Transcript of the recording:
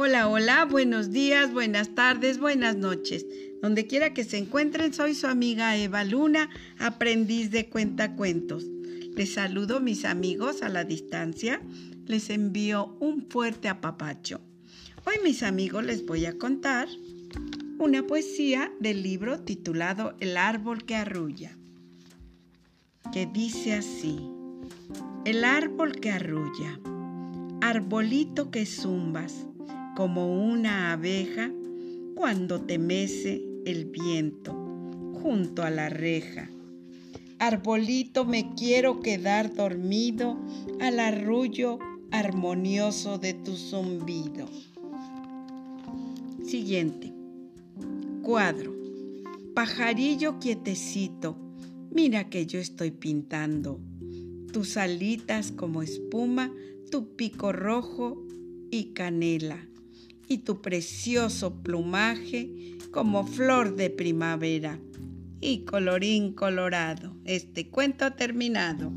Hola, hola, buenos días, buenas tardes, buenas noches. Donde quiera que se encuentren, soy su amiga Eva Luna, aprendiz de cuentacuentos. Les saludo mis amigos a la distancia, les envío un fuerte apapacho. Hoy mis amigos les voy a contar una poesía del libro titulado El árbol que arrulla, que dice así, El árbol que arrulla, arbolito que zumbas, como una abeja cuando te mece el viento junto a la reja. Arbolito me quiero quedar dormido al arrullo armonioso de tu zumbido. Siguiente. Cuadro. Pajarillo quietecito, mira que yo estoy pintando. Tus alitas como espuma, tu pico rojo y canela y tu precioso plumaje como flor de primavera. Y colorín colorado, este cuento ha terminado.